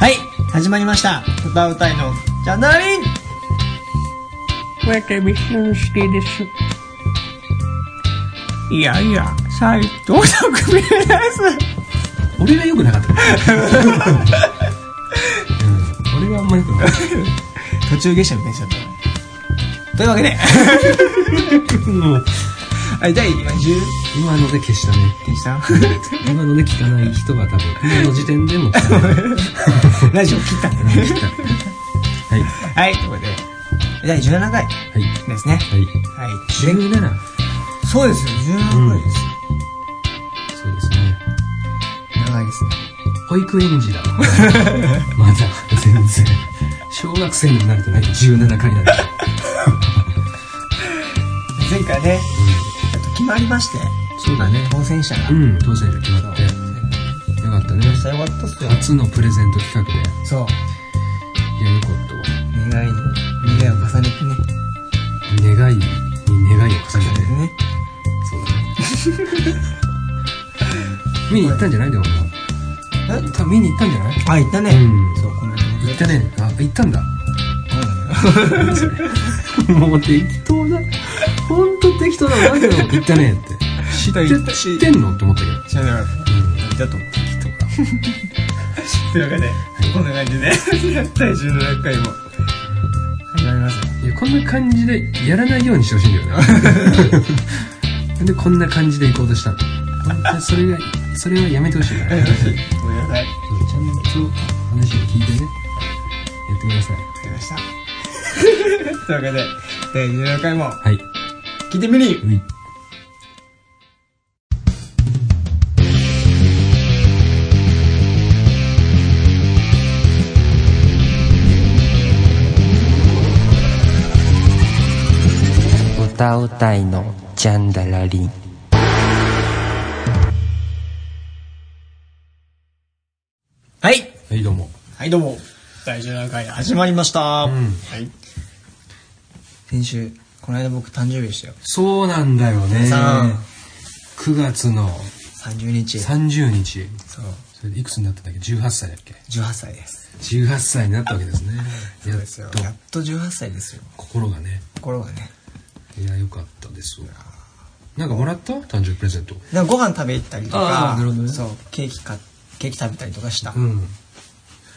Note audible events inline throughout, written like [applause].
はい、始まりました。歌うたいのジャンダラリン私、俊介です。いやいや、斎藤匠です。俺が良くなかった、うん、俺があんま良くなかった [laughs] 途中下車みたいにしちゃった。というわけで、も [laughs] うはい、第今10今ので消したね。でした？今ので聞かない人が多分 [laughs] 今の時点でも聞かない。[laughs] ラジオ切った。んでね。はい。はい、ということで、第17回はい。ですね。はい。はい。17そうですよ、17回です。よ。そうですね。長いですね。保育園児だわ。[laughs] まだ全然。小学生になるとね17回なんだ前回ね、えっと決まりまして、そうだね。当選者が。うん。当選者決まって。よかったね。よかったっすよ。初のプレゼント企画で。そう。いやよかったわ願いに、願いを重ねてね。願いに願いを重ねて。重ね。そうだね。見に行ったんじゃないでもえ見に行ったんじゃない？あ、行ったね。うん。そう、このね。行ったね。あ行ったんだ。うん。[laughs] もう適当だほんと適当だなんで行ったねって。知って知ってんの？って思ったけど。知らなかった。うん行ったと思う。とか。というわけで、こんな感じで、第17回も。始まりますよ。いやこんな感じでやらないようにしてほしいんだよね。[laughs] なんでこんな感じで行こうとしたの？本当にそれがそれはやめてほしいから。ごめんなさい。ちゃんと話を聞いてね。やってください。わかりました。[laughs] というわけで、第17回も。はい聞いてみにうい歌うたいのジャンダラリン。はい。はいどうもはい、どうも。第17回始まりました。んはい。先週、この間僕誕生日でしたよ。そうなんだよね。さあ9月の30日。30日。そう。それでいくつになったんだっけ？18歳だっけ？18歳です。18歳になったわけですね。[laughs] そうですよ。やっと。やっと18歳ですよ。心がね。心がね。いやよかったですわ。なんかもらった？誕生日プレゼント。なんかご飯食べ行ったりとかなるほどね。そうケーキかケーキ食べたりとかした、うん。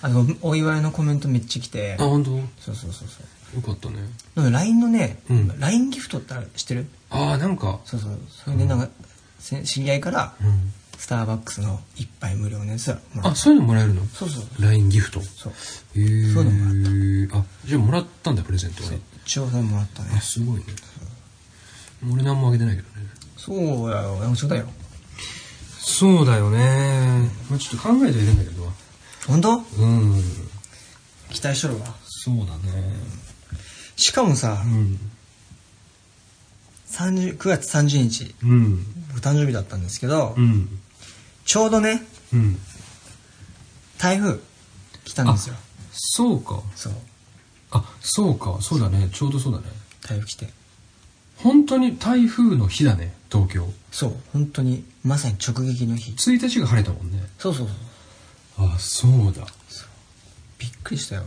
あのお祝いのコメントめっちゃ来て。あ本当？そうそうそうそうよかったね。LINE のね、うん。LINE ギフトって知ってる？ああなんか。そうそう。それでなんか、せ知り合いからうん。スターバックスの一杯無料のやつもらっあそういうのもらえるの？そうそう。LINE ギフト。へそう。えそういうあじゃあもらったんだプレゼントは。ね一応それもらったね。あすごいね。俺何もあげてないけどね。そうだよ。山本だよ。そうだよね。まあちょっと考えてはいるんだけど。本当？うん。期待しとるわ。そうだねしかもさ、うん。30 9月30日うん。お誕生日だったんですけど、うん。ちょうどねうん。台風来たんですよ。そうか。そう。あそうか。そうだね。ちょうどそうだね。台風来て。本当に台風の日だね。東京。そう。本当にまさに直撃の日。1日が晴れたもんね。そうそうそう。あそうだ。びっくりしたよ。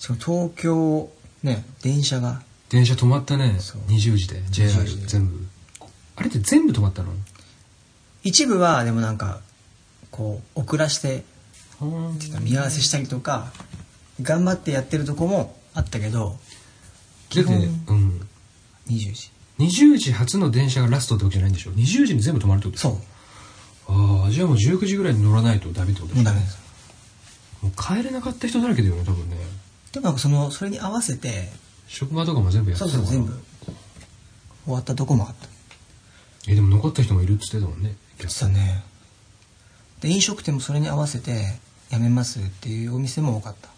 しかも東京ね。電車が。電車止まったね。そう。20時で。JR 20時で。全部。あれって全部止まったの？一部はでもなんかこう遅らしてうん。見合わせしたりとか頑張ってやってるとこもあったけど基本うん。20時。20時発の電車がラストってわけじゃないんでしょ？20時に全部止まるってこと？そう。ああじゃあもう19時ぐらいに乗らないとダメってことです。もう帰れなかった人だらけだよね多分ねでもそのそれに合わせて職場とかも全部やってそうそう全部。終わったとこもあった。えでも残った人もいるっつってたもんね言ってたね。で飲食店もそれに合わせてやめますっていうお店も多かった。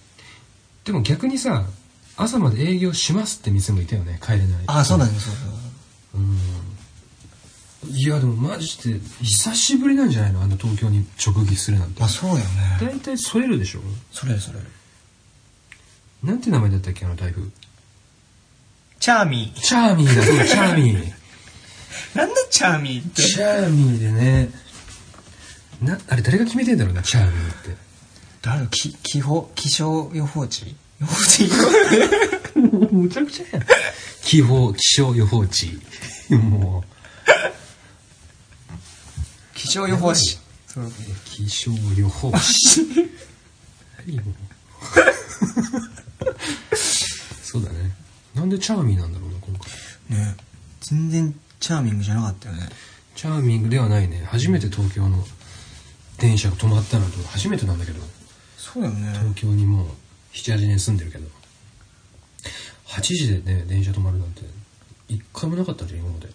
でも逆にさ朝まで営業しますって店もいたよね帰れないああそうなんですそうそうそう。うん。いやでもマジで久しぶりなんじゃないの？あんな東京に直撃するなんて。まあそうよね。大体添えるでしょ？それそれなんて名前だったっけあの台風チャーミー。チャーミーだ。そうだチャーミー。[laughs] なんでチャーミーって？チャーミーでね。なあれ誰が決めてんだろうなチャーミーって。誰き気候気象予報士？予報士？[laughs] むちゃくちゃやん。気候、気象予報士。も気象予報士。気象予報士。何 [laughs] [laughs] そうだね。なんでチャーミーなんだろうな、今回。ね全然チャーミングじゃなかったよねチャーミングではないね。初めて東京の電車が止まったのと初めてなんだけど、そうだよね東京にもう7、8年住んでるけど、8時でね、電車止まるなんて、一回もなかったじゃん、今まで。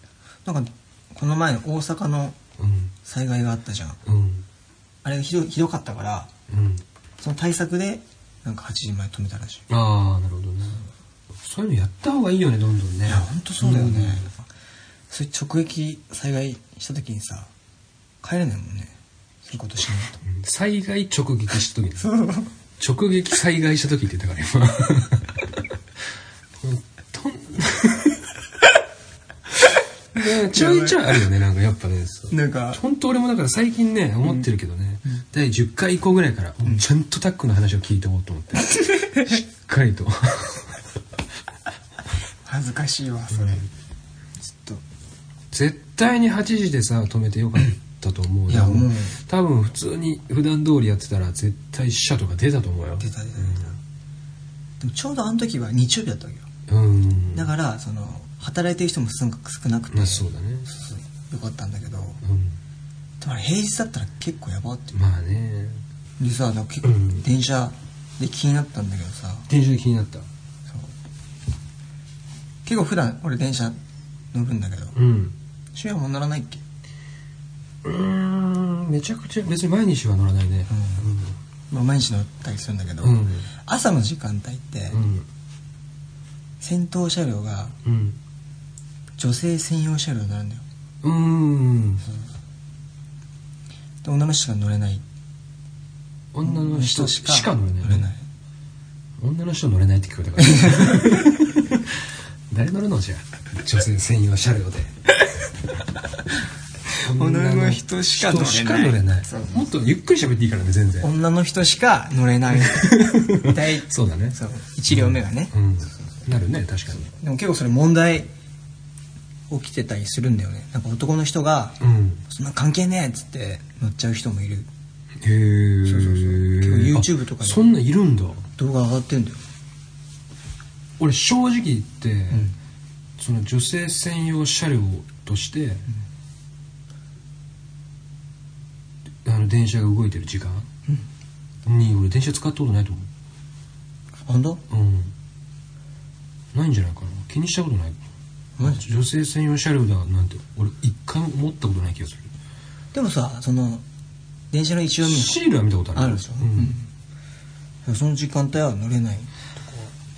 なんかこの前の大阪のうん、災害があったじゃんうん、あれがひどひどかったからうん。その対策でなんか8時前止めたらしい。ああ、なるほどね。そういうのやった方がいいよね、どんどんね。いやほんとそうだよね、そういう直撃災害した時にさ帰れないもんね。そういうことしないと。うん。災害直撃した時に直撃災害した時って言ったから今。[laughs] とん [laughs] ねちょいちょいあるよねなんかやっぱね。なんか本当俺もだから最近ね思ってるけどね、第10回以降ぐらいから、ちゃんとタックの話を聞いておこうと思って。[laughs] しっかりと。恥ずかしいわそれ、ちょっと絶対に8時でさ止めてよかったと思うよ。いやもう。多分普通に普段通りやってたら絶対死者とか出たと思うよ。出た出た出た、でもちょうどあの時は日曜日だったわけよ。うん。だからその働いてる人も少なくて、まあそうだね。そう。よかったんだけどうんだから平日だったら結構やばってまあね。でさなんか結構うん。電車で気になったんだけどさ、電車で気になった。そう。結構普段俺電車乗るんだけど。うん。もう乗らないっけ？うーんめちゃくちゃ別に毎日は乗らないね。まあ毎日乗ったりするんだけど、うん。朝の時間帯って、うん。先頭車両がうん。女性専用車両になるんだよ。うんで女の人が乗れない。女の人しか乗れない。乗れない。女の人乗れないって聞こえたから。[laughs] 誰乗るの？じゃあ女性専用車両で。女の人しか乗れない。もっとゆっくり喋っていいからね全然。女の人しか乗れない。[laughs] 大そうだね。そう。1両目がね、うん。なるね確かに。でも結構それ問題起きてたりするんだよね。なんか男の人がうん「そんな関係ねえ」っつって乗っちゃう人もいる。へえそうそうそう結構 YouTube とかで。そんなんいるんだ。動画上がってんだよ。俺正直言って、その女性専用車両として、あの電車が動いてる時間に俺電車使ったことないと思本当？ううん。ないんじゃないかな。気にしたことないマジ女性専用車両だなんて俺一回も思ったことない気がする。でもさその電車の一応目シールは見たことある。あるでしょ、うん。うん。その時間帯は乗れない。へ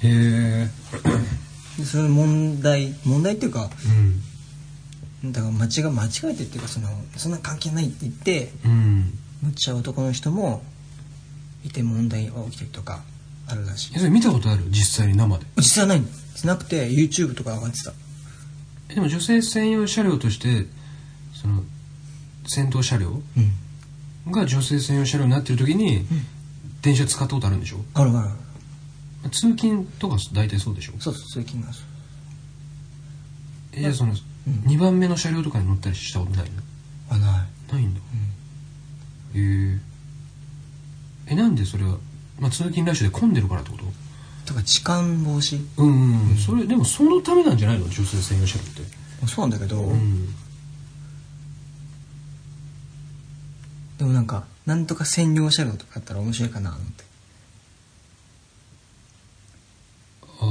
え。でそれ問題問題っていうかうん。だから間違間違えてっていうかそのそんな関係ないって言ってうん。乗っちゃう男の人もいて問題が起きたりとかあるらしい。えそれ見たことある？実際に生で。実際ないんなくて YouTube とか上がってた。えでも女性専用車両としてその先頭車両うん。が女性専用車両になってる時に、電車使ったことあるんでしょ？あるある。通勤とか大体そうでしょ？そうそうそういう気がするえじゃあその、うん。2番目の車両とかに乗ったりしたことないの？あない。ないんだ、へええなんでそれは、まあ、通勤ラッシュで混んでるからってこと？とか痴漢防止？うんうん、うん、それでもそのためなんじゃないの？女性専用車両って。そうなんだけど、うん。でもなんかなんとか専用車両とかあったら面白いかなって。ああ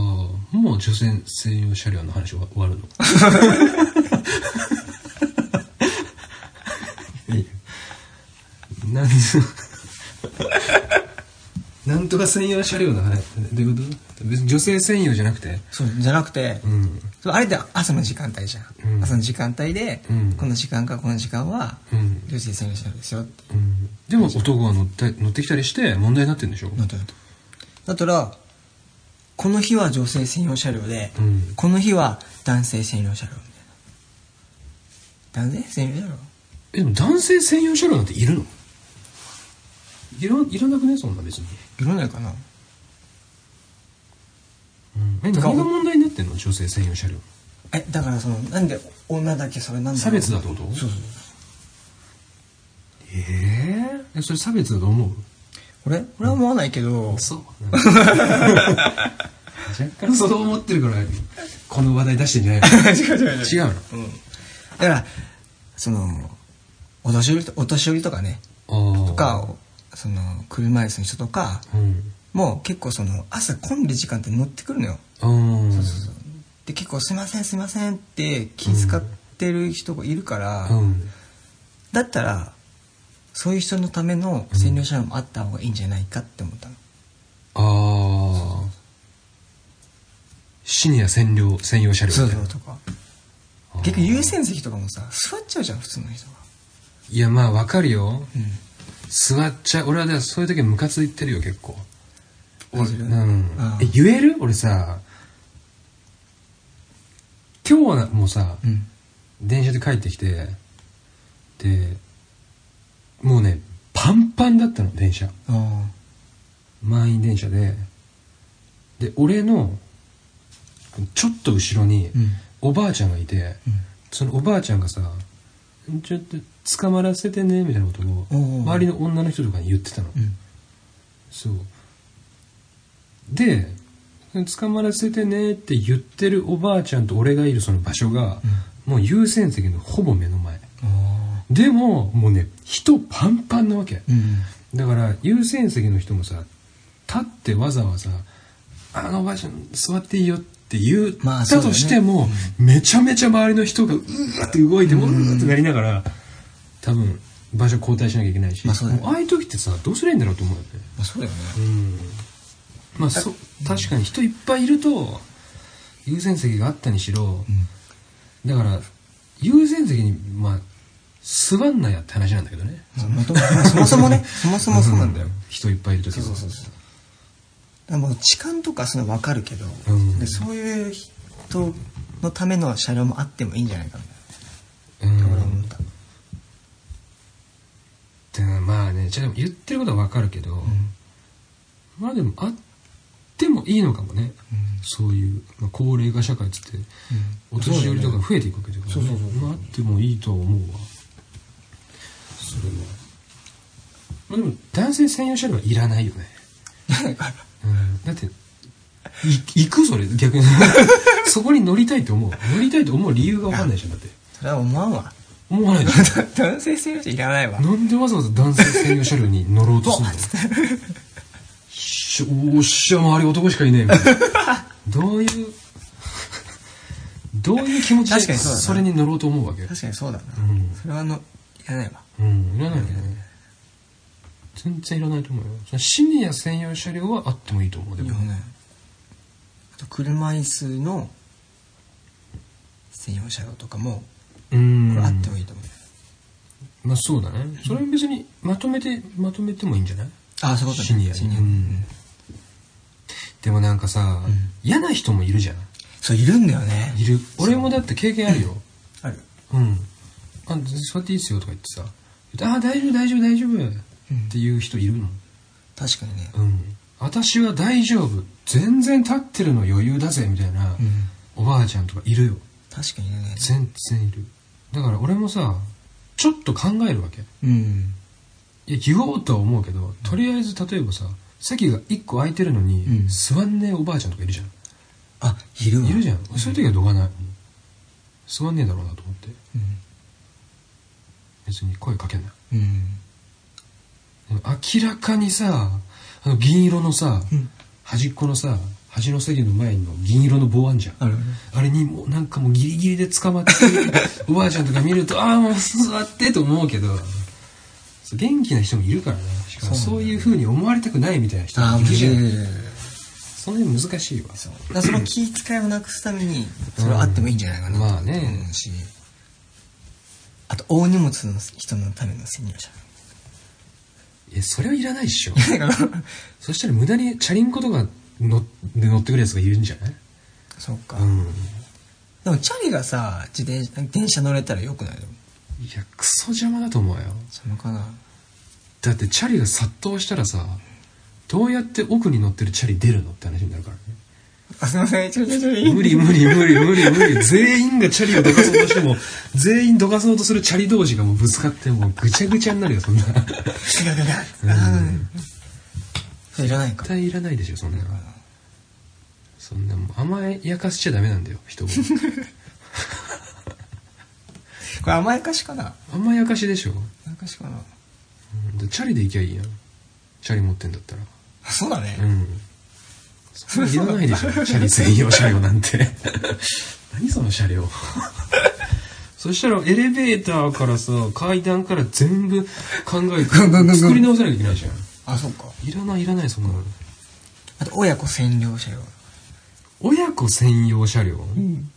もう女性専用車両の話は終わるの？[laughs] いいよ。なんなんとか専用車両の話どういうこと？別に女性専用じゃなくて？そうじゃなくて、うん。あれって朝の時間帯じゃん、うん。朝の時間帯で、うん。この時間かこの時間はうん、女性専用車両ですよって。うん、でも男が乗って乗ってきたりして問題になってるんでしょ？なってるとだったらこの日は女性専用車両で、うん。この日は男性専用車両みたいな。男性専用車両？えでも男性専用車両なんているの？いらいらなくね？そんな別に、いらないかな。え何が問題になってんの？女性専用車両。えだからそのなんで女だけそれなんだろう。差別だってこと？そうそう。ええそれ差別だと思う？俺？俺は思わないけど、そう。[laughs] 若干。そう思ってるからこの話題出してんじゃない [laughs] 違う違う違う。の違うの？だからそのお年寄りとお年寄りとかね。ととかその車椅子の人とかうん。もう結構その朝混んでる時間って乗ってくるのよ。うん。そうそうそう。で結構「すいませんすいません」って気遣ってる人がいるから、うん。だったらそういう人のための占領車両もあった方がいいんじゃないかって思ったの、ああシニア専用専用車両そうみたいうとか。結局優先席とかもさ座っちゃうじゃん普通の人が。いやまあわかるよ。うん座っちゃう。俺はそういう時はムカついてるよ結構。マジでうん。あえ言える？俺さ今日はもうさ、うん。電車で帰ってきてでもうねパンパンだったの電車。あ。満員電車で。で俺のちょっと後ろにうん。おばあちゃんがいて、うん。そのおばあちゃんがさ「ちょっと捕まらせてね」みたいなことを周りの女の人とかに言ってたの、うん。そう。で捕まらせてねって言ってるおばあちゃんと俺がいるその場所が、もう優先席のほぼ目の前。あでももうね人パンパンなわけ、うんだから優先席の人もさ立ってわざわざ「あのおばあちゃん座っていいよ」って言ったとしても、めちゃめちゃ周りの人がうーって動いてもうーってなりながら多分場所交代しなきゃいけないし、まあそうだよね。もうああいう時ってさどうすりゃいいんだろうと思うよね。まあそうだよね。うん。まあそ確かに人いっぱいいると優先席があったにしろ、だから優先席にまあ座んなやって話なんだけどね。そもともそもそもね。[laughs] そもそもそうなんだよ、人いっぱいいる時は。そうそうそうそう。だからもう痴漢とかそういうの分かるけど、うん。でそういう人のための車両もあってもいいんじゃないかな。うん。って俺は思った、でまあねじゃあ言ってることはわかるけど、まあでもあってもいいのかもね、そういう、まあ、高齢化社会っつって、お年寄りとか増えていくわけだから、ねそうそうそうまああってもいいとは思うわ。それは。まあでも男性専用車両はいらないよね、[laughs] うん、だってい行くそれ逆に。[laughs] そこに乗りたいと思う。乗りたいと思う理由がわかんないじゃんだって。それは思わんわ思わないじゃん男性専用車いらないわ。なんでわざわざ男性専用車両に乗ろうとするの？しおっしゃ周り男しかいねえみたいな。どういうどういう気持ちで確かにそれに乗ろうと思うわけ？確かにそうだな、うん。それはあのいらないわ。うんいらないよね。全然いらないと思うよ。そのシニア専用車両はあってもいいと思うでも。ねあと車椅子の専用車両とかもうん。これあってもいいと思う、まあそうだね。それは別にまとめてまとめてもいいんじゃない？ああそういうことね。シニアに。シニア。うん。でもなんかさ、ん。嫌な人もいるじゃんそういるんだよね。いる。俺もだって経験あるよ。ある。うん。あ座っていいっすよとか言ってさ。あ大丈夫大丈夫大丈夫っていう人いるの確かにね。うん。私は大丈夫。全然立ってるの余裕だぜみたいな、うん。おばあちゃんとかいるよ。確かにね。全然いるだから俺もさちょっと考えるわけ。うん。いや言おうとは思うけどとりあえず例えばさ席が1個空いてるのに、うん。座んねえおばあちゃんとかいるじゃん。あいるわ。いるじゃん、そういう時はどかな。い座んねえだろうなと思って。うん。別に声かけな。いうん。明らかにさあの銀色のさ、うん。端っこのさ端の席の前の銀色の棒あんじゃん。あるあれにもうなんかもうギリギリで捕まってる [laughs] おばあちゃんとか見るとああもう座ってと思うけど元気な人もいるからねしかもそうなんだよそういう風に思われたくないみたいな人もいるじゃん。その辺難しいわ。そう。だその気遣いをなくすためにそれはあってもいいんじゃないかな。と思うし。あと大荷物の人のための専用車いやそれはいらないっしょ。[laughs] そしたら無駄にチャリンコとか乗で乗ってくるやつがいるんじゃない？そうか、うん。でもチャリがさ自転車電車乗れたらよくないいやクソ邪魔だと思うよ。そのかな。だってチャリが殺到したらさどうやって奥に乗ってるチャリ出るのって話になるからね。あ、すいません、ちょちょちょ。無理無理無理無理無理。全員がチャリをどかそうとしても [laughs] 全員どかそうとするチャリ同士がもうぶつかってもうぐちゃぐちゃになるよそんな。絶ガガいらないか。対いらないでしょそんなそんなもう甘やかしちゃダメなんだよ人を。[laughs] これ甘やかしかな？甘やかしでしょ、甘やかしかな。うんでチャリで行きゃいいやん。チャリ持ってんだったら。あそうだね。うん。そんないらないでしょ [laughs] チャリ専用車両なんて。[laughs] 何その車両。そしたらエレベーターからさ階段から全部考えて作り直さなきゃいけないじゃん。あ、そうか。いらないいらないそんなの。あと、親子専用車両。親子専用車両？うん。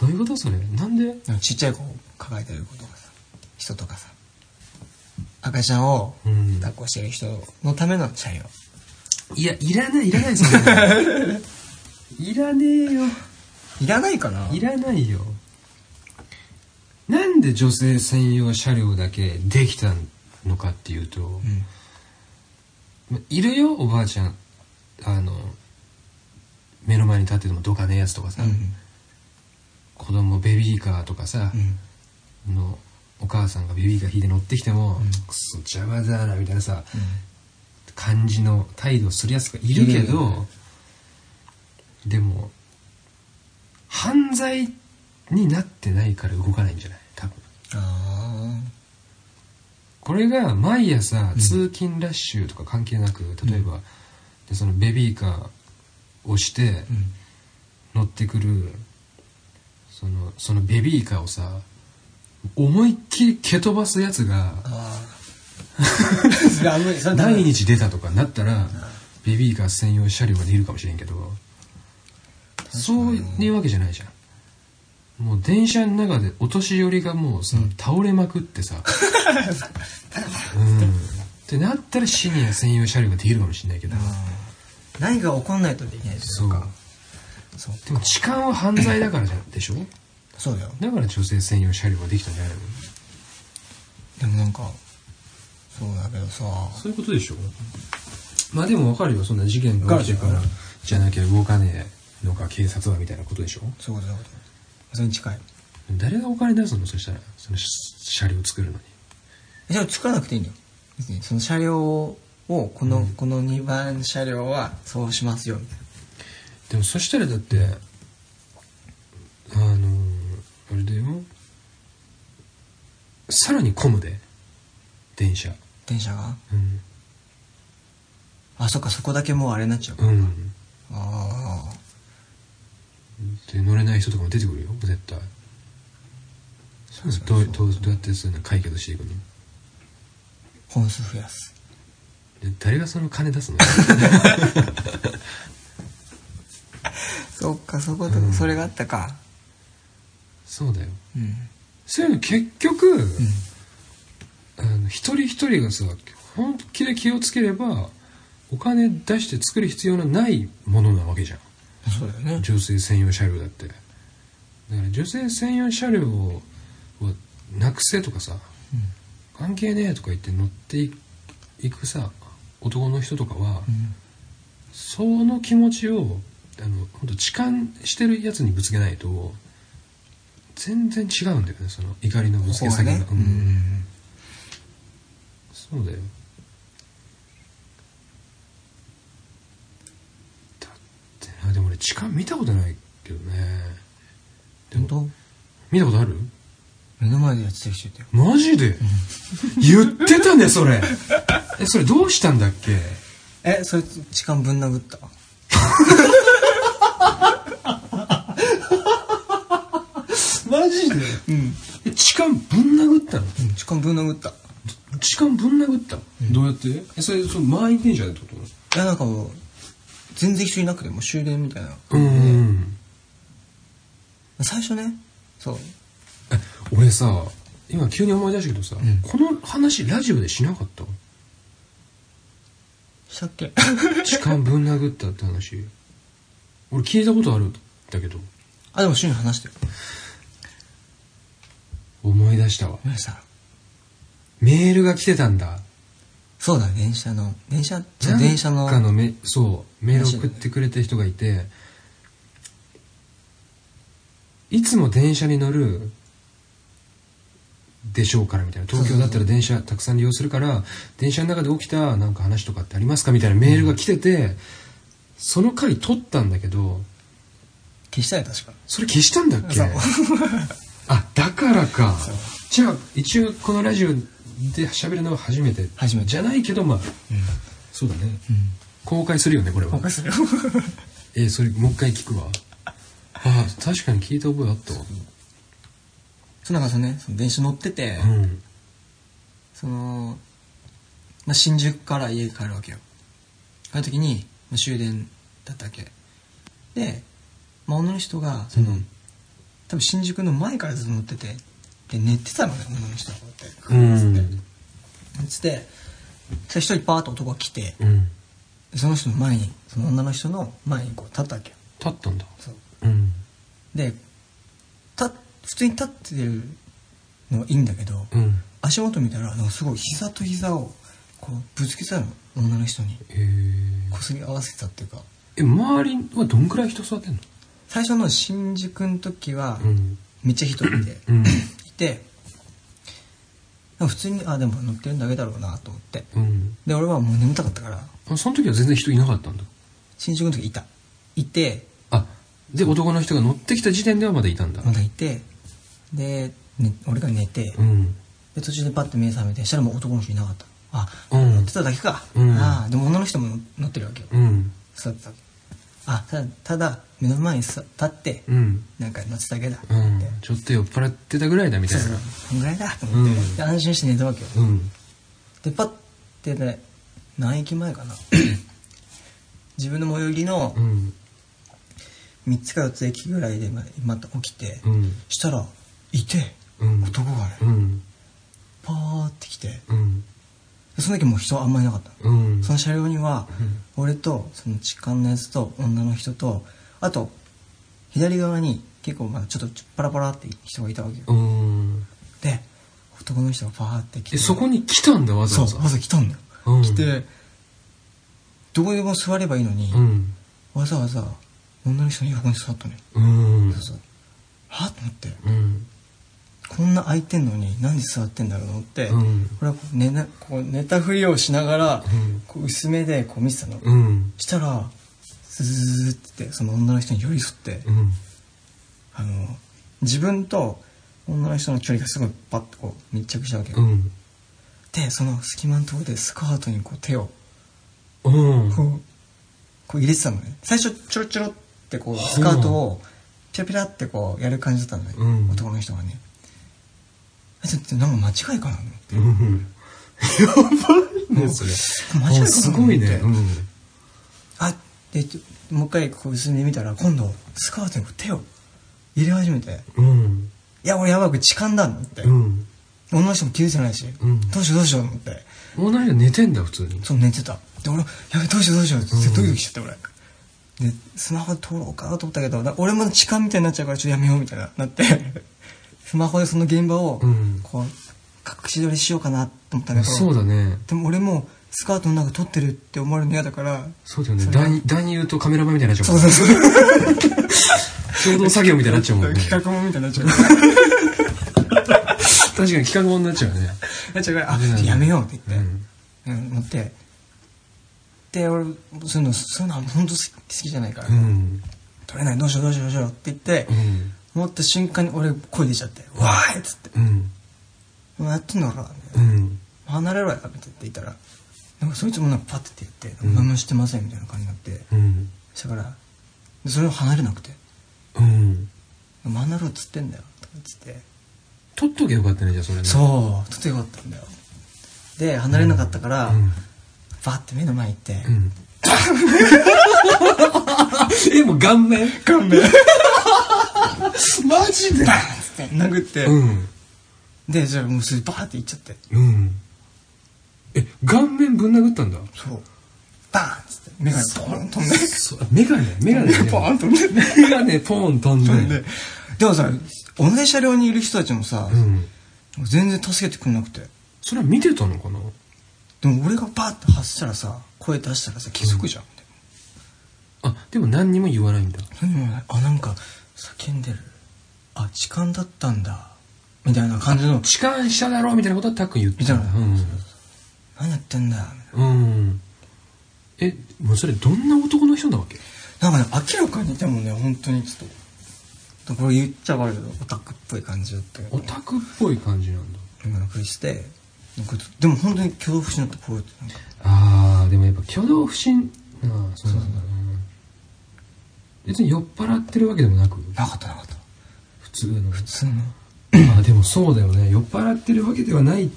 どういうことそれ？なんで？ちっちゃい子を抱えてる子とかさ、人とかさ、赤ちゃんをうん。抱っこしてる人のための車両。いやいらないいらないそんなの。[laughs] いらねえよ。いらないかな？いらないよ。なんで女性専用車両だけできたのかっていうと、うん。まいるよおばあちゃん。あの前に立っててもどかねえやつとかさ、うん。子供ベビーカーとかさう、ん。のお母さんがベビーカー引いて乗ってきても、うん。くそ邪魔だなみたいなさ感じの態度するやつがいるけどよでも犯罪になってないから動かないんじゃない？多分。あこれが毎朝うん通勤ラッシュとか関係なく、例えばでそのベビーカーをして。乗ってくるそのそのベビーカーをさ思いっきり蹴飛ばすやつが [laughs] 毎日出たとかなったらベビーカー専用車両ができるかもしれんけどそういうわけじゃないじゃん。もう電車の中でお年寄りがもうさ、うん。倒れまくってさ。[laughs] うん。ってなったらシニア専用車両ができるかもしれないけど何か起こんないとできないですそう。か。そう。でも痴漢は犯罪だからじゃんでしょ？そうだよ。だから女性専用車両ができたんじゃないの？でもなんか、そうだけどさ、そういうことでしょ？まあでもわかるよ。そんな事件が起きてからじゃなきゃ動かねえのか警察はみたいなことでしょ？そういうことそういう。こと。それに近い。誰がお金出すの？そしたら。そのし車両作るのに。えじゃあ作らなくていいんだよ。別に。その車両を、この、うんこの2番車両はそうしますよ、みたいな。でもそしたらだってあのあれだよさらに混むで電車電車が？うんあ、そっか、そこだけもうあれになっちゃう。うんああ。で乗れない人とかも出てくるよ絶対そう確かにどうどうどうやってそういうの解決していくの？本数増やす。で誰がその金出すの？[laughs] そっか、そこと、うんそれがあったか。そうだようん。そういうの結局、うん。あの一人一人がさ本気で気をつければお金出して作る必要のないものなわけじゃんそうだよね。女性専用車両だってだから女性専用車両をなくせとかさ関係ねえとか言って乗っていいくさ男の人とかは、うん。その気持ちをあの本当痴漢してるやつにぶつけないと全然違うんだよねその怒りのぶつけ先が、ね。ううんん。そうだよだってなでも俺痴漢見たことないけどねでも見たことある？目の前でやってた人いたよ。マジで？言ってたねそれ。えそれどうしたんだっけ？え、そいつ痴漢ぶん殴った？マジで？うん。え痴漢ぶん殴ったの？うん、痴漢ぶん殴った。い痴漢ぶん殴った、どうやって？えそれその満員電車でってこと？や、なんかもう、全然人いなくて、もう終電みたいな。うん。最初ね、そう。え俺さ今急に思い出したけどさ、ん。この話ラジオでしなかった？したっけ？痴漢ぶん殴ったって話。俺聞いたことあるんだけど。あ、でも週に話してる。思い出したわ。メールが来てたんだ。そうだ電車の電車？電車の。のめそうメール送ってくれた人がいていつも電車に乗るでしょうからみたいな。東京だったら電車たくさん利用するから電車の中で起きたなんか話とかってありますか？みたいなメールが来てて、その回撮ったんだけど消したよ確か。それ消したんだっけ？[laughs] あだからか。じゃあ一応このラジオで喋るのは初めて。初めて。じゃないけどまあうん。そうだね。うん。公開するよねこれは。公開するよ。[laughs] えーそれもう一回聞くわ。ああ確かに聞いた覚えあったわそうなんかそのねその電車乗ってて、うん。その、まあ、新宿から家に帰るわけよ。帰る時に、まあ、終電だったわけ。で、まあ、女の人がその、うん。多分新宿の前からずっと乗っててで寝てたのね女の人がこうやって。うん。つってそして一人パーッと男が来てうん。でその人の前にその女の人の前にこう立ったわけよ。立ったんだ。そう。うん。でた普通に立ってるのはいいんだけど、うん。足元見たらなんかすごい膝と膝をこうぶつけてたの女の人に。こすり合わせてたっていうか。え周りはどんくらい人座ってんの？最初の新宿の時はうん。めっちゃ人いて、うん。いて。普通にあでも乗ってるだけだろうなと思って。うん。で俺はもう眠たかったから。あその時は全然人いなかったんだ。新宿の時いた。いて。あで男の人が乗ってきた時点ではまだいたんだ。まだいてで、ね、俺が寝て、うん。で途中でパッて目覚めてしたらもう男の人いなかった。あ、うん。乗ってただけか、うん。ああでも女の人も乗ってるわけよ。うん。座ってた。あただただ目の前にさ立ってうん。なんか乗ってただけだ。って、うん。ちょっと酔っ払ってたぐらいだみたそうそういな。こんぐらいだと思って、安心して寝たわけよ。うん。でパッてね何駅前かな。[clears throat] 自分の最寄りのうん。3つか4つ駅ぐらいでままた起きて、うん。したらいてうん。男がね、うん。パーって来てその時もう人あんまりいなかったその車両には、俺とその痴漢のやつと女の人とあと左側に結構まだちょっとパラパラって人がいたわけよ、うん。で男の人がパーって来てえそこに来たんだわざわざ？そうわざ来たんだよ、うん。来てどこでも座ればいいのに、うん。わざわざ女の人の横に座ったのよ、うん。そうそう。はと思って。うんこんな空いてんのになんで座ってんだろうと思って、うん。俺はこう寝なこう寝たふりをしながら、うん。こう薄めでこう見てたの、うん。したらスズーってその女の人に寄り添って、うん。あの自分と女の人の距離がすごいパッとこう密着したわけ。よ、うん。でその隙間のところでスカートにこう手をうん。こうこう入れてたのね。最初ちょろちょろってこうスカートをピラピラってこうやる感じだったのね、うん。男の人がね。えちょっとなんか間違いかなと思って。うん。やばいねそれ。間違いかなあすごいね。うん。あでもう一回こう薄めで見たら今度スカートに手を入れ始めて。うん「いや俺やばいこれ痴漢だ」と思って、うん。女の人も気づいてないし、うん。どうしようどうしようと思って。もう何が寝てんだ普通に。そう寝てた。で俺「やべどうしようどうしよう」ってうん。ドキドキしちゃって俺。でスマホで撮ろうかなと思ったけどだ俺も痴漢みたいになっちゃうからちょっとやめようみたいななってスマホでその現場をうん。こう隠し撮りしようかなと思ったけどそうだね。でも俺もスカートの中撮ってるって思われるの嫌だからそうだよね男男優とカメラマンみたいになっちゃそううもんそうそう共同作業みたいになっちゃうもんね。企画もんみたいになっちゃう。確かに企画もんになっちゃうね。なっちゃうからあやめようってう言って、ん。うん、乗って。で俺そういうのそういうのは本当好き好きじゃないから、うん。取れないどうしようどうしようどうしようって言ってう、ん思った瞬間に俺声出ちゃって「わーい!」っつって。うん「お前やってんだろ」うん離れろや」みたいな。言ったらなんかそいつもなんかパッて言って「うん何もしてません」みたいな感じになって。うん。したからでそれを離れなくて。うん「離ろうっつってんだよ」とか言って。取っとけばよかったねじゃあそれね。そうとてよかったんだよ。で離れなかったから、うん。バッて目の前行って、うん。[laughs] えもう顔面？顔面 [laughs] マジで？バーンって。殴って、うん。でじゃあもうそれバーって行っちゃって。うん。え顔面ぶん殴ったんだ？そう。バーンっつって。目がポーン飛んで。そうメガネメガネねポーン飛んで。メガネポーン飛んで。飛んで。でもさ同じ車両にいる人たちもさ、うん。全然助けてくんなくて。それは見てたのかな？でも俺がバーって発したらさ声出したらさ気づくじゃん、あでも何にも言わないんだ。何もない。あなんか叫んでる。あ痴漢だったんだ。みたいな感じの。痴漢しただろうみたいなことはたっくん言ってたみたいな。何やってんだ。うん、うん、えもうそれどんな男の人なわけ？なんかね明らかにでもね本当にちょっと。これ言っちゃ悪いけどオタクっぽい感じだったけどオタクっぽい感じなんだ。今のふりしてでも本当に挙動不審だった。こうやってあーでもやっぱ挙動不審。ああそうなんだ。ね別に酔っ払ってるわけでもなくなかったなかった。普通の。普通の。あでもそうだよね。酔っ払ってるわけではないっ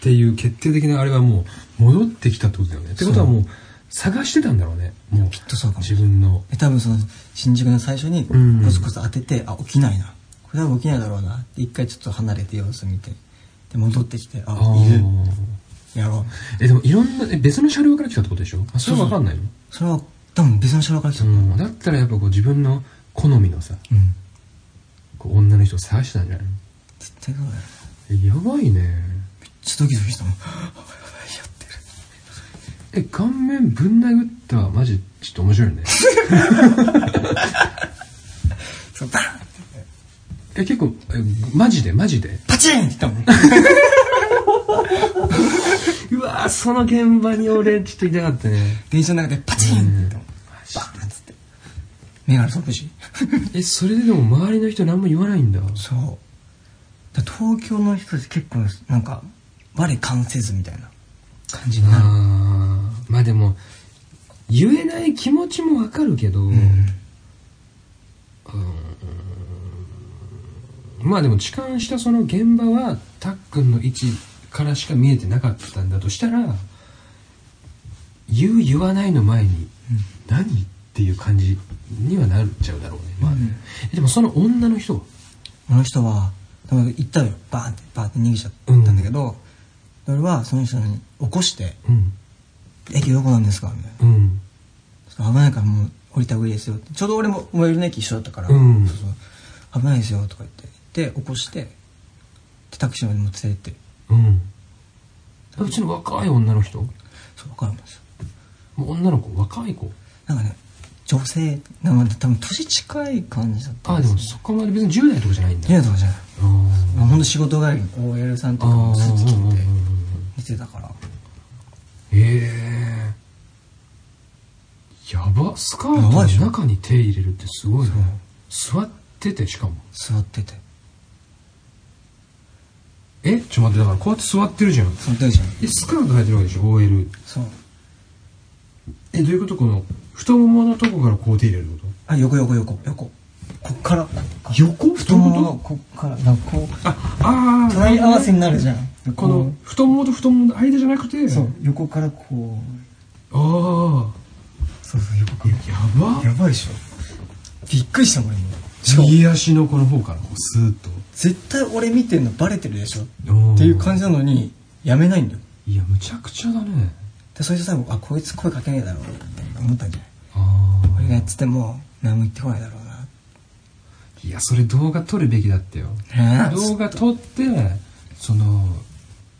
ていう決定的なあれはもう戻ってきたってことだよね。ってことはもう探してたんだろうね。もうきっとそうかも自分の。で多分その新宿の最初にうん。コツコツ当てて、あ起きないな。これ多分起きないだろうな。って一回ちょっと離れて様子見て。で戻ってきてああいる。ーやろう。えでもいろんなえ別の車両から来たってことでしょ？あそれは分かんないの？それは多分別の車両から来た。ううん。んだったらやっぱこう自分の好みのさうん。こう女の人を探してたんじゃない？の絶対そうだよ。えやばいね。ちょっとドキドキしたもん。やってる。え顔面ぶん殴ったはマジちょっと面白いね。そうバーンってえ結構えマジで？マジで？パチンって言ったもん。[laughs] うわーその現場に俺ちょっといたかったね。電車の中でパチンって言ったもんバーンっつって。目が即時えそれででも周りの人何も言わないんだ。そう。だ東京の人たち結構なんか我関せずみたいな。感じになる。まあでも言えない気持ちもわかるけど、うん。まあでも痴漢したその現場はたっくんの位置からしか見えてなかったんだとしたら言う言わないの前に何っていう感じにはなっちゃうだろうね,、まあね。えでもその女の人は？あの人は多分行ったよ。バーンってバーンって逃げちゃったんだけど、俺はその人に起こしてうん「駅どこなんですか?」みたいな。うん「危ないからもう降りた方がいいですよ」って。ちょうど俺も最寄りの駅一緒だったから「うん。そうそう危ないですよ」とか言ってで起こしてでタクシーまで持ってって。うん。うちの若い女の人？そう分かるんですよもう女の子若い子。なんかね女性なんか多分年近い感じだったあでもそこまで別に10代とかじゃないんだ。いやとかじゃない。ほんと仕事帰りに OL さんとかあもスーツ着て見てたから。ええやばスカートやばいでしょ。の中に手入れるってすごいね。座っててしかも。座ってて。えちょっと待ってだからこうやって座ってるじゃん。座ってるじゃん。えスカート履いてるわけでしょ？OL そうえどういうこと？この太もものとこからこう手入れるこあ横横横横。こっから。と横？太もものこっから。なんかこう。あああ隣り合わせになるじゃん。この太ももと太ももの間じゃなくて？そう横からこう。ああそうそう横から。やば。やばいでしょ。びっくりした俺もしかも。右足のこの方からこうスーッと。絶対俺見てんのバレてるでしょ。っっていう感じなのにやめないんだよ。いやむちゃくちゃだねでそれで最後あこいつ声かけねえだろうって思ったんじゃない？俺がやってても何も言ってこないだろうないやそれ動画撮るべきだったよ。動画撮ってその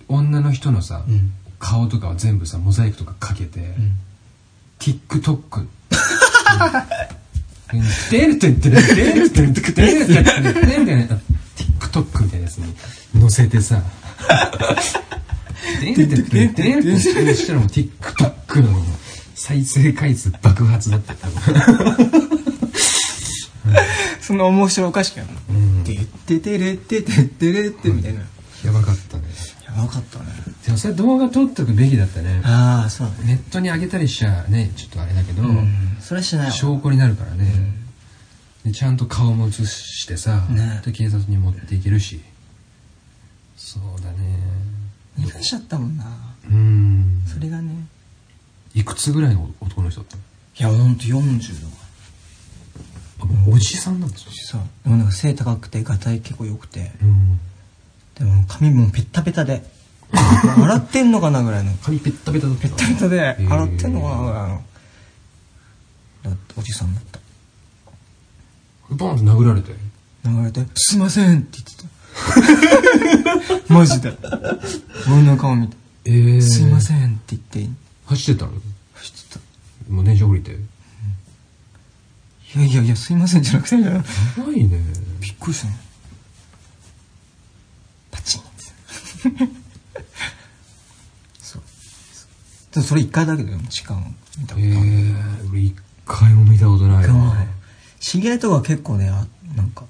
女の人のさ、うん。顔とかを全部さモザイクとかかけて、ん。TikTok テルテンテルテルテンテルテンテルテンテルテンみたいな TikTok みたいなやつに載せてさテルテンテルテンテルテンそしたらもう TikTok の再生回数爆発だった多分その面白おかしくやるのてっててれっててってれってみたいなやばかったねやばかったねでもそれ動画撮っとくべきだったねああそうねネットに上げたりしちゃねちょっとあれだけど、それはしない証拠になるからね、でちゃんと顔も写してさ、ねで警察に持っていけるしそうだね逃がしちゃったもんな。うん。それがね。いくつぐらいの男の人だったの？いやほんと40とかおじさんなんですよそうでもなんか背高くてガタイ結構良くて。うん。でも髪もペッタペタで。[laughs] 洗ってんのかなぐらいの。髪ペッタペタだったペッタペタで洗ってんのかなぐらいの。だっておじさんだった。ボンって殴られて。流れて「すいません」って言ってた [laughs] マジで。俺の顔見て。えー、すいませんって言って。走ってったの？走ってた。もう電車降りて？やいやいやいやすいませんじゃなくて。びっばいね。くりしたのパチンって。[laughs] そう。でもそれ一回だけだよ時間見たこと。あえる、ー、俺一回も見たことないわ。知り合いとか結構ねあなんか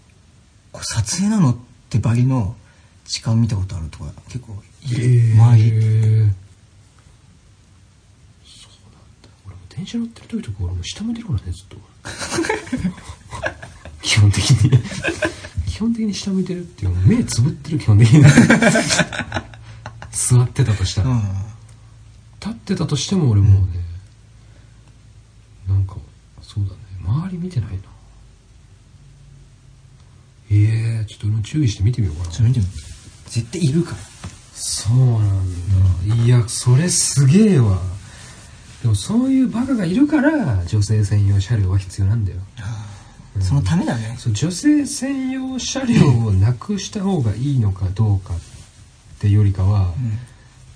これ撮影なのってバリの時間見たことあるとか結構いる、周りえー、そうなんだ。俺も電車乗ってる時とか俺も下向いてるからねずっと。[laughs] 基本的に。[laughs] 基本的に下向いてるっていうか目つぶってる基本的に。[laughs] 座ってたとしたら、うん。立ってたとしても俺もうね、なんかそうだね。周り見てないなええちょっと俺も注意して見てみようかな。ちょっと見てみて絶対いるから。そうなんだ、いやそれすげえわ。でもそういうバカがいるから女性専用車両は必要なんだよ。そのためだね。そう女性専用車両をなくした方がいいのかどうかってよりかは、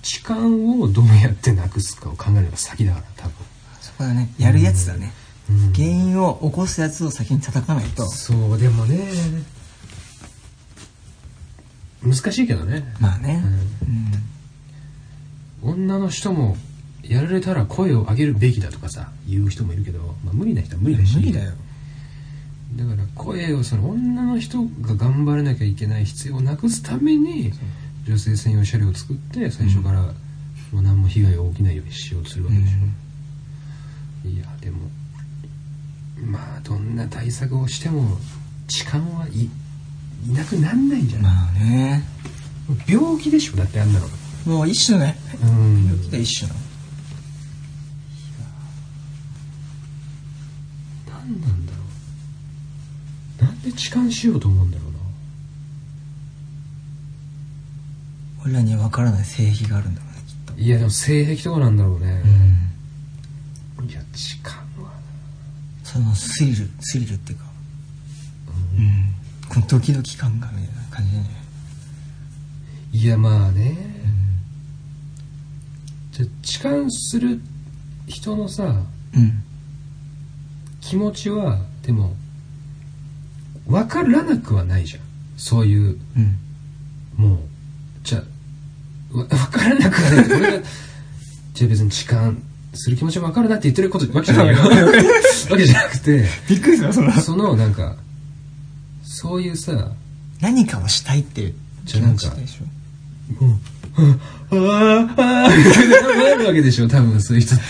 痴漢をどうやってなくすかを考えるのが先だから多分。そこだねやるやつだね、うん。原因を起こすやつを先に叩かないと。そうでもね難しいけどね、まあね。うん、女の人もやられたら声を上げるべきだとかさ言う人もいるけど、まあ、無理な人は無理だし。無理だよ。だから声をその女の人が頑張らなきゃいけない必要をなくすために女性専用車両を作って最初からもう何も被害が起きないようにしようとするわけでしょ、いやでもまあどんな対策をしても痴漢はいいなくなんないんじゃない、まあね。病気でしょ？だってあんなのもう一種ね。うん。病気だ一種の。何なんだろう。なんで痴漢しようと思うんだろうな。俺らには分からない性癖があるんだろうねきっと。いやでも性癖とかなんだろうね、うん。いや痴漢はそのスリルスリルっていうか。うんこのドキドキ感がみたいな感じでね。いやまあね、じゃあ痴漢する人のさうん。気持ちはでも分からなくはないじゃん。そういううん。もうじゃあわ [laughs] 分からなくはない [laughs] じゃあ別に痴漢する気持ちが分かるなって言ってることわけじゃないよ。[laughs] わけじゃなくてびっくりするそのそのなんかそういうさ何かをしたいっていう気持ちでしょ？もうああああみたいななるわけでしょ多分そういう人って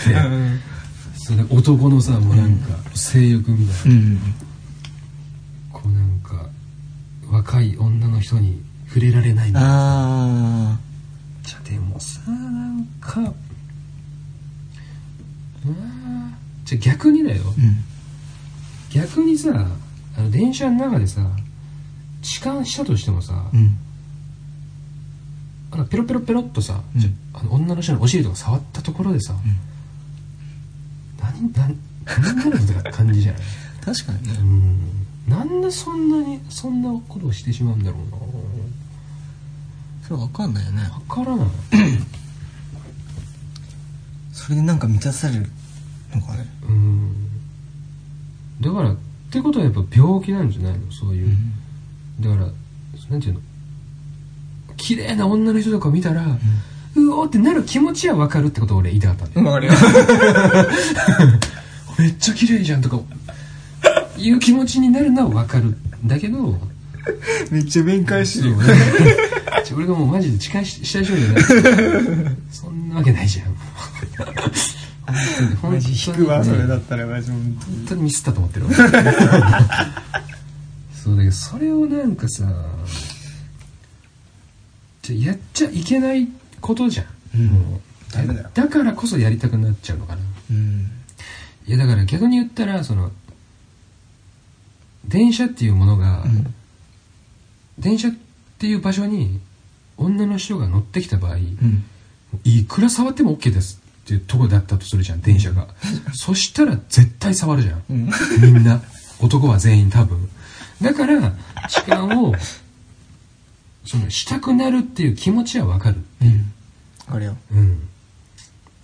その男のさもうなんか性欲みたいな、うんこうなんか若い女の人に触れられないみたいなあじゃあでもさなんかじゃあ逆にだよあうん逆にさあの電車の中でさ痴漢したとしてもさ、うん。あのペロペロペロっとさ、うん。あの女の人のお尻とか触ったところでさ、何何何なのって感じじゃない？[laughs] 確かにね。うん。なんでそんなにそんなことをしてしまうんだろうな。それ分かんないよね。分からない。[coughs] それでなんか満たされるのかね。うん。だからってことはやっぱ病気なんじゃないの？そういう、だからなんていうの？綺麗な女の人とか見たら、うおーってなる気持ちは分かるってことを俺言いたかったんだよ、分かるよ。[laughs] めっちゃ綺麗じゃんとかいう気持ちになるのは分かるんだけどめっちゃ弁解してるよ。そうちょ俺がもうマジで痴漢ししたい人じゃないそんなわけないじゃん。本当にマジ引くわそれだったらマジ本本当にミスったと思ってるわそうだけどそれをなんかさじゃやっちゃいけないことじゃん、うん。もうダメだよ。だからこそやりたくなっちゃうのかな。うん。いやだから逆に言ったらその電車っていうものが、うん。電車っていう場所に女の人が乗ってきた場合、うん。いくら触っても OK ですっていうとこだったとするじゃん電車が、[laughs] そしたら絶対触るじゃん、うん。みんな。男は全員多分だから痴漢をそのしたくなるっていう気持ちはわかる。うん。あれよ。うん。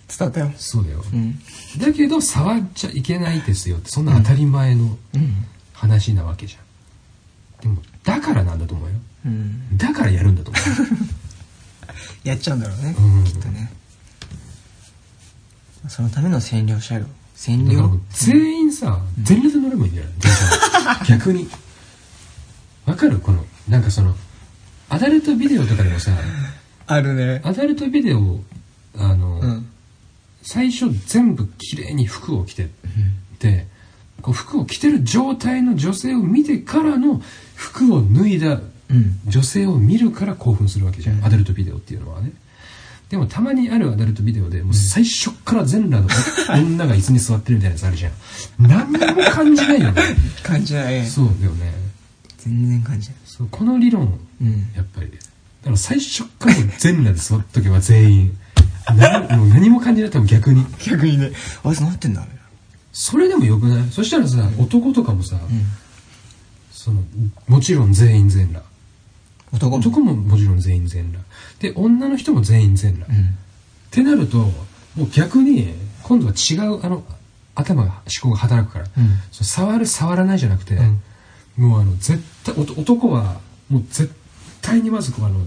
伝わったよ。そうだよ、うん。だけど触っちゃいけないですよってそんな当たり前のうん。話なわけじゃん、でもだからなんだと思うよ。うん。だからやるんだと思 [laughs] やっちゃうんだろうね、うん。きっとね。そのための占領車両占領。全員さ、全裸で乗ればいいんじゃない？[laughs] 逆にわかる？このなんかそのアダルトビデオとかでもさあるね。アダルトビデオあの、うん。最初全部綺麗に服を着てて、こう服を着てる状態の女性を見てからの服を脱いだうん。女性を見るから興奮するわけじゃん、アダルトビデオっていうのはね。でもたまにあるアダルトビデオでもう最初から全裸の [laughs] 女が椅子に座ってるみたいなやつあるじゃん。何にも感じないよね。[laughs] 感じない。そうだよね全然感じない。そうこの理論うん。やっぱりだから最初から全裸で [laughs] 座っとけば全員。何もう何も感じない多分逆に。逆にね。あいつなってんだそれでもよくない？そしたらさ、男とかもさ、うん。そのもちろん全員全裸。男も。男ももちろん全員全裸。で女の人も全員全裸、っうん。てなるともう逆に今度は違うあの頭が思考が働くから、うん。そう触る触らないじゃなくて、うんもうあの絶対男はもう絶対にまずこうあの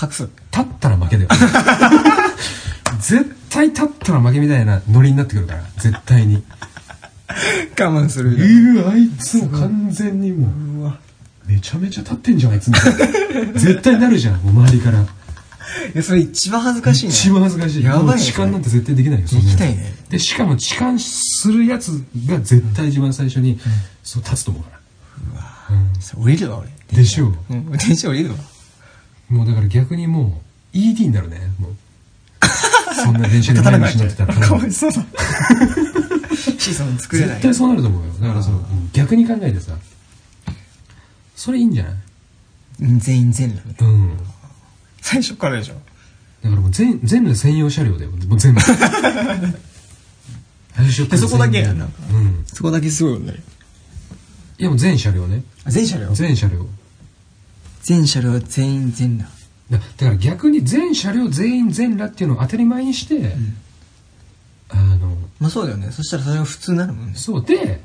隠す。立ったら負けだよ。[laughs] 絶対立ったら負けみたいなノリになってくるから絶対に。我慢するうわあいつも完全にもううわ。めちゃめちゃ立ってんじゃんあいつみたいな。絶対なるじゃんもう周りから。いやそれ一番恥ずかしいね。一番恥ずかしい。やばいね痴漢なんて絶対できないよそんなできないね。でしかも痴漢するやつが絶対一番最初に、そう立つと思うからそれ降りるわ俺。でしょう。うん。電車降りるわ。もうだから逆にもう ED になるね。もう。そんな電車に前にし乗ってたら。かわいそうだ。子孫作れない。絶対そうなると思うよ。だからその逆に考えてさそれいいんじゃない？うん全員全裸ねうん。最初からでしょ。だからもう全全部専用車両だよ。もう全部。[laughs] 最初からでそこだけ全部なうん。そこだけすごいよねいやもう全車両ね。全車両？全車両。全車両全員全裸。だだから逆に全車両全員全裸っていうのを当たり前にして、あのまあそうだよね。そしたらそれが普通になるもんね。そうで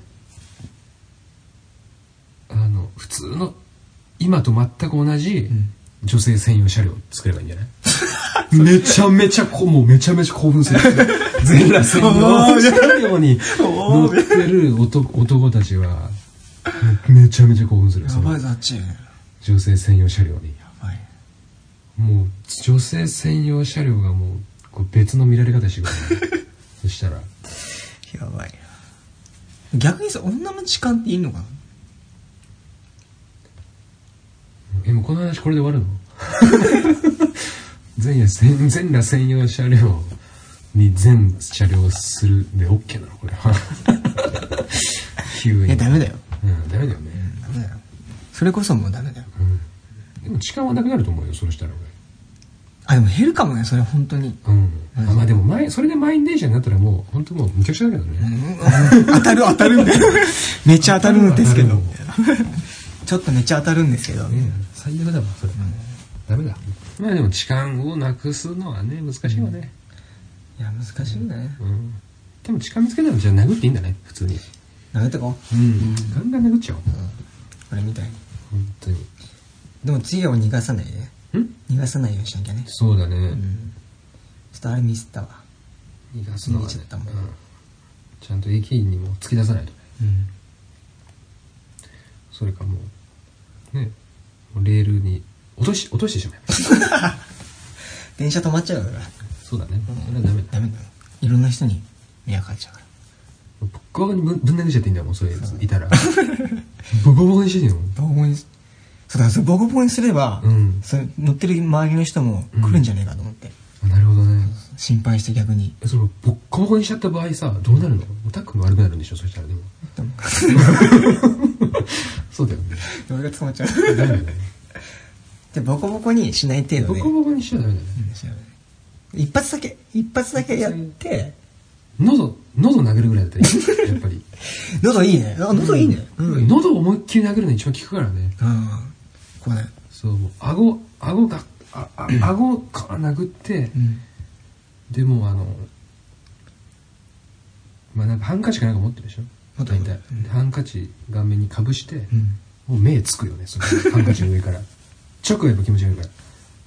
あの普通の今と全く同じん。女性専用車両作ればいいんじゃない？めちゃめちゃこ [laughs] もうめちゃめちゃ興奮する。[laughs] 全裸専用車両に乗ってる男男たちは [laughs] めちゃめちゃ興奮するその。ぞあっち。や女性専用車両に。ばい。もう女性専用車両がもうこう別の見られ方してくる、ね、[laughs] そしたら。やばい。な逆にさ女の痴漢っていいのかな？えもうこの話これで終わるの？[laughs] 全夜全全裸専用車両に全車両するで OK なのこれ。は急に。えダメだようんダメだよね、ダメだよそれこそもうダメだよ。でも痴漢はなくなると思うよそれしたらあでも減るかもねそれ本当に。俺うん。あまあでも前それで満員電車になったらもう本当もう無茶苦茶だけどね、当たる当たるんだよ [laughs] めっちゃ当たるんですけど。ちょっとめっちゃ当たるんですけど。ね最悪だわそれ、ダメだ。まあでも痴漢をなくすのはね難しいわね、いや難しいね。うん。でも痴漢見つけたらじゃあ殴っていいんだね普通に投げてこう。ん。ガンガン殴っちゃおう。俺みたいに本当に。でも次は逃がさないで。ん？逃がさないようにしなきゃね。そうだね、うん。ちょっとあれミスったわ。逃がすのはね。逃げちゃったもん。うん。ちゃんと駅員にも突き出さないとね。うん。それかもうね。もうレールに落とし落としてしまえ。ば [laughs] 電車止まっちゃうからそうだね。それはダメだ。ダメだ。よいろんな人に迷惑かかっちゃうからボッコボコにぶんぶん殴っちゃっていいんだよもうそういうやついたら。[laughs] ボコボコにしていいのボコボコにそうだからそれボコボコにすれば、うん。それ乗ってる周りの人も来るんじゃねえかと思って、あなるほどね。心配して逆に。えそのボッコボコにしちゃった場合さどうなるの？タックも悪くなるんでしょ？そしたらでも。そうだよね。俺が捕まっちゃう。ダメだよね。でボコボコにしない程度で。ボコボコにしちゃダメだね。一発だけ一発だけやって喉喉殴るぐらいだったらいいやっぱり。[laughs] 喉いいね。あ喉いいね。うん、喉思いっきり殴るの一番効くからね。うん。こうねそうもう顎顎がああ [clears throat] 顎から殴ってうん。でもあのまあなんかハンカチかなんか持ってるでしょ大体、でハンカチ顔面にかぶして、うん。もう目つくよねそのハンカチの上から。[laughs] 直やっぱ気持ち悪いから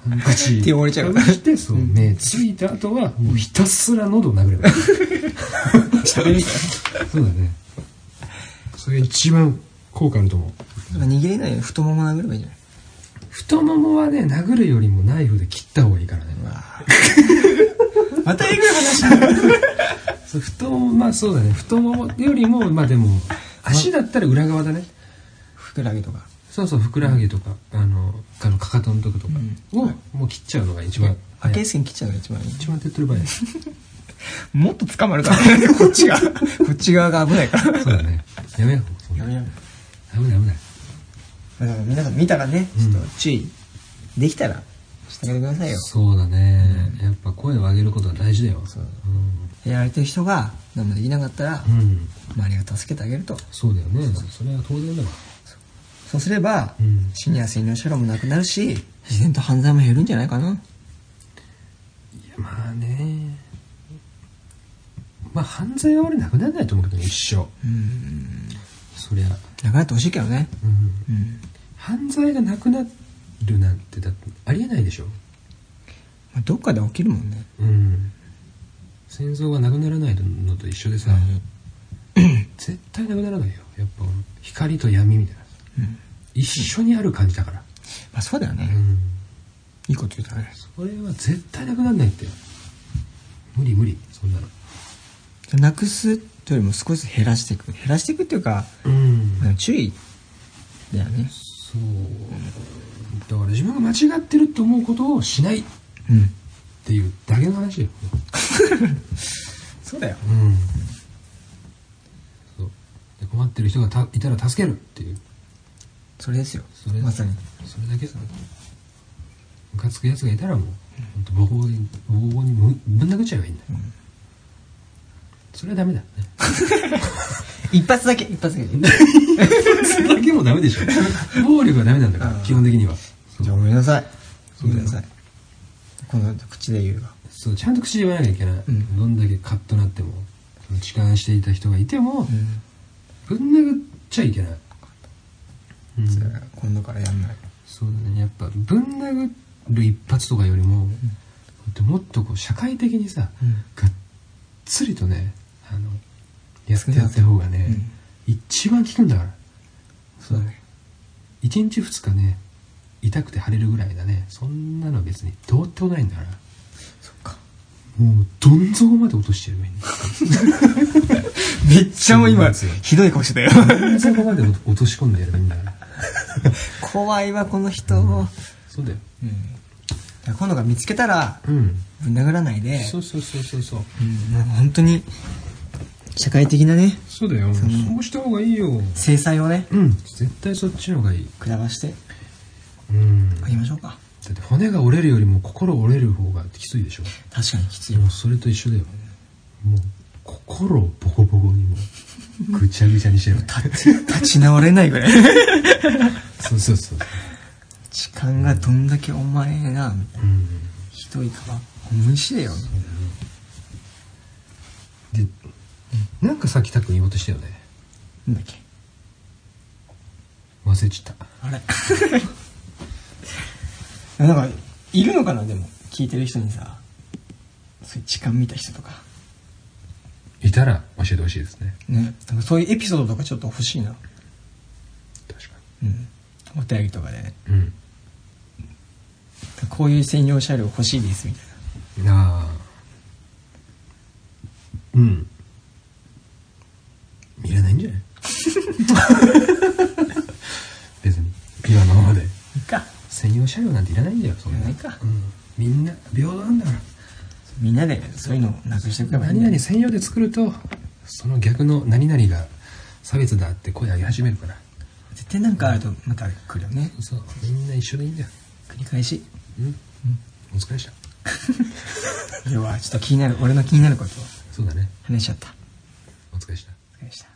ハンカチ手折れちゃう。してそう、目ついた後はもうひたすら喉を殴ればいい。[laughs] 喋りそうだね。それが一番効果あると思う。握れない太もも殴ればいいんじゃない太ももはね殴るよりもナイフで切った方がいいからね。[laughs] またえぐい話だ。そう太ももまあそうだね。太ももよりもまあでも足だったら裏側だね。ふくらはぎとかそうそうふくらはぎとか、あのあのかかとのとことか。を、もう切っちゃうのが一番開早い。け線切っちゃうのが一番いい。一番手っ取り早い。[laughs] もっと捕まるから。ね [laughs] こっちが。[laughs] こっち側が危ないから。そうだね。やめよう。そんなやめやめ危ない危ない。だから皆さん見たらねうん。ちょっと注意できたらしてあげてくださいよ。そうだね、やっぱ声を上げることは大事だよ。そう。やられてる人が何もできなかったらうん、うん、周りが助けてあげると。そうだよね。それは当然だわそうすればうん。シニア専用車両もなくなるし自然と犯罪も減るんじゃないかな。いやまあね。まあ犯罪は俺なくならないと思うけどね一生。うん。そりゃ、なくなってほしいけどね。うん、うん。犯罪がなくなるなんてだってありえないでしょ。まあどっかで起きるもんね。うん。戦争がなくならないのと一緒でさ、絶対なくならないよ。やっぱ光と闇みたいな。うん一緒にある感じだから、まあそうだよね。うん。いいこと言ったね。それは絶対なくならないって。無理無理。そんなの。なくすというよりも少しずつ減らしていく。減らしていくっていうかうん。まあ注意だよね。そう。だから自分が間違ってると思うことをしない。っうん。ていうだけの話よ。[laughs] そうだよ。うん。そう。で困ってる人がたいたら助けるっていうそれですよ。それまさに。それだけさムカつくやつがいたらもう本当ボコボコにぶぶん殴っちゃえばいいんだ。よ、それはダメだ。ね [laughs] 一発だけ一発だけそれだけもダメでしょ。暴力はダメなんだから基本的には。じゃあごめんなさい。ごめんなさい。この口で言うわそうちゃんと口で言わなきゃいけない、うん。どんだけカッとなっても痴漢していた人がいても、うん。ぶん殴っちゃいけない、うん。じゃあ今度からやんない。そうだね。やっぱぶん殴る一発とかよりも、もっとこう社会的にさ、うん。がっつりとねあのやってやった方がね、うん一番効くんだから。そうだね。1日2日ね痛くて腫れるぐらいだね。そんなの別にどうってことないんだから。そっか。もうどん底まで落としてやればいいんだよめっちゃもう今ひどい顔してたよ。どん底まで落とし込んでやればいいんだから怖いわこの人。うんそうだよ。だから今度から見つけたらうん。ぶん殴らないで。そうそうそうそうそう。うん。もう本当に社会的なね。そうだよ。そうした方がいいよ。制裁をね。うん。絶対そっちの方がいい。くらまして。うん。あげましょうか。だって骨が折れるよりも心折れる方がきついでしょ。確かにきつい。もうそれと一緒だよ。もう心をボコボコにも。うぐちゃぐちゃにしてる。立ち直れないぐらい。そうそうそう。時間がどんだけお前がうんひどいかは思い知れよ。でなんかさっきたっくん言おうとしたよね。なんだっけ？忘れちゃった。あれ。[laughs] なんかいるのかな？でも聞いてる人にさ。そういう時間見た人とかいたら教えてほしいですね。ね。なんかそういうエピソードとかちょっと欲しいな。確かうん。お便りとかで。ねにうん。こういう専用車両欲しいですみたいな。ああ。うん。いらないんじゃない？[laughs] 別に。今のままで。いいか。専用車両なんていらないんだよそんな。いらないか。うん、みんな平等なんだからみんなでそういうのをなくしていけばいいん何だよ。々専用で作るとその逆の何々が差別だって声上げ始めるから。絶対なんかあるとまた来るよね。そうみんな一緒でいいんだよ。繰り返し。うん、お疲れでした。[laughs] 要はちょっと気になる俺の気になることを。そうだね。話しちゃった。お疲れでした。お疲れでした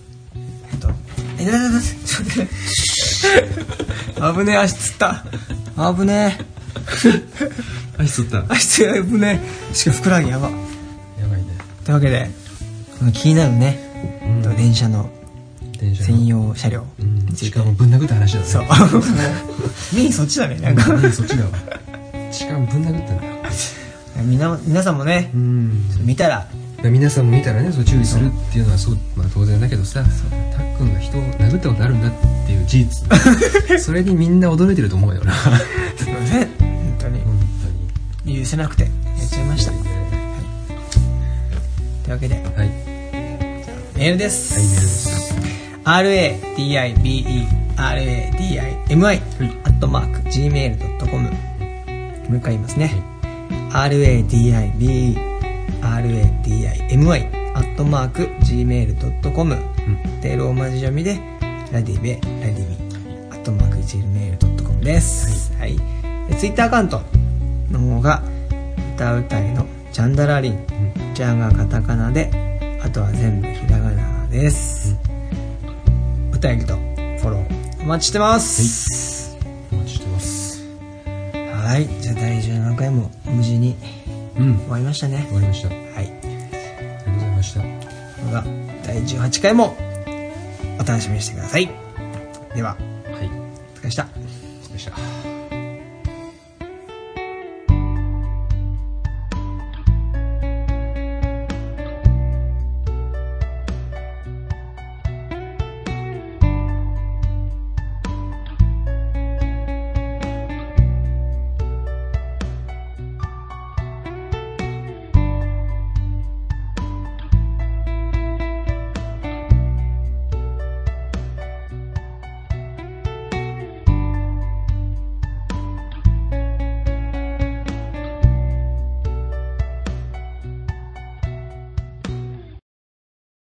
とえだだだだちょっと待って危ねえ足つった。危ね足つった。え足つ危ねえしかもふくらはぎやば。やばいね。というわけでこの気になるね、うん。と電車の。専用車両。うん。について。しかもぶん殴った話だね。そう。[laughs] メインそっちだねなんか。うんそっちだわ。しかもぶん殴ったんだみな。[laughs] 皆さんもねうん。見たら皆さんも見たらねそう注意するっていうのはそう、まあ、当然だけどさたっくんが人を殴ったことあるんだっていう事実。[laughs] それにみんな驚いてると思うよな本すいません本当に。当に。許せなくてやっちゃいました。はい。というわけで。はい。メールです、メールです RADIBE RADIMI アットマーク Gmail.com もう一回言いますね。RADIBE RADIMI アットマーク Gmail.com でローマ字読みでラディベラディミ。アットマーク Gmail.com です。はい、でツイッターアカウントの方が歌うたいのジャンダラリン、ジャンがカタカナであとは全部ひらがなです、お便りとフォローお待ちしてます。お待ちしてます。はい。じゃあ第17回も無事にうん。終わりました。ね終わりました。あはい。りがとうございました。では第18回もお楽しみにしてください。でははい。お疲れ様でした